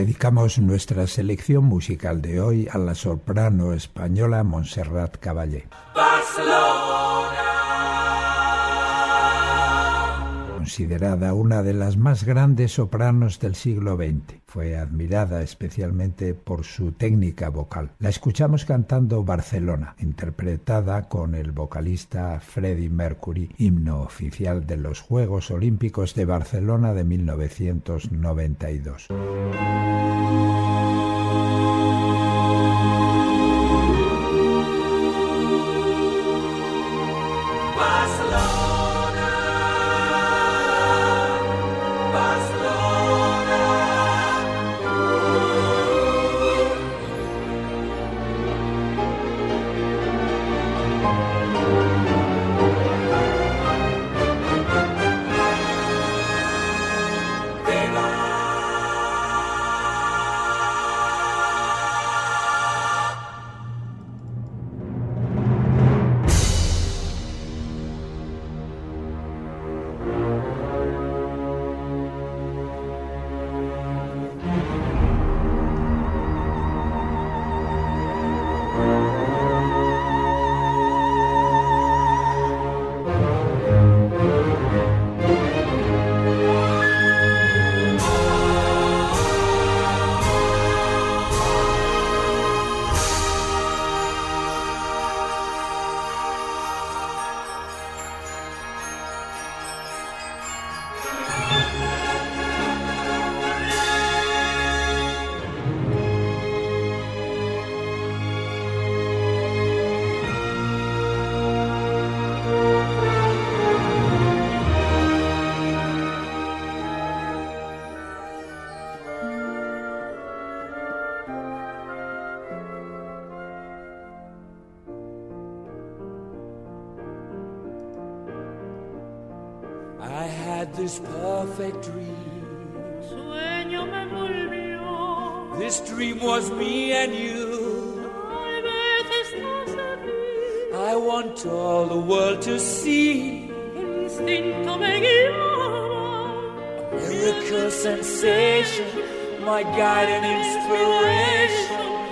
Dedicamos nuestra selección musical de hoy a la soprano española Montserrat Caballé. Considerada una de las más grandes sopranos del siglo XX. Fue admirada especialmente por su técnica vocal. La escuchamos cantando Barcelona, interpretada con el vocalista Freddie Mercury, himno oficial de los Juegos Olímpicos de Barcelona de 1992. This perfect dream. Sueño me volvió. This dream was me and you. I want all the world to see. instinto me guiaba. A miracle sensation, my guide and inspiration.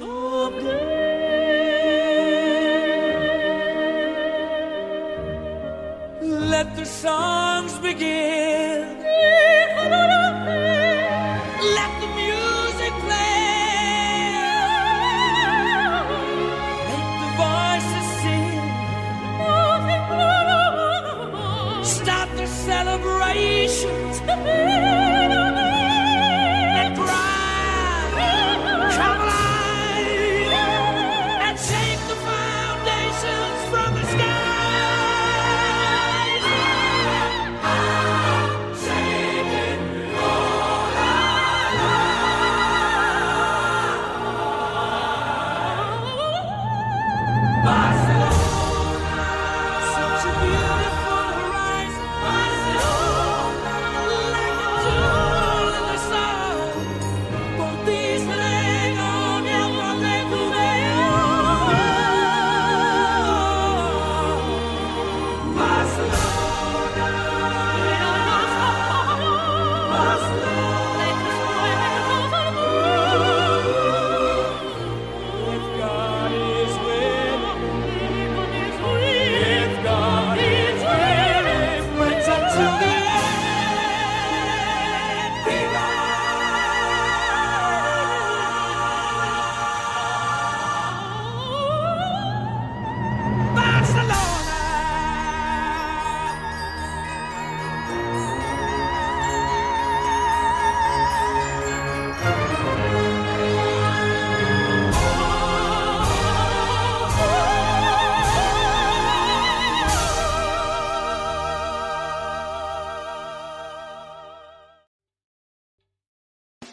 Let the songs begin. Let the music play. Let the voices sing. Start the celebrations.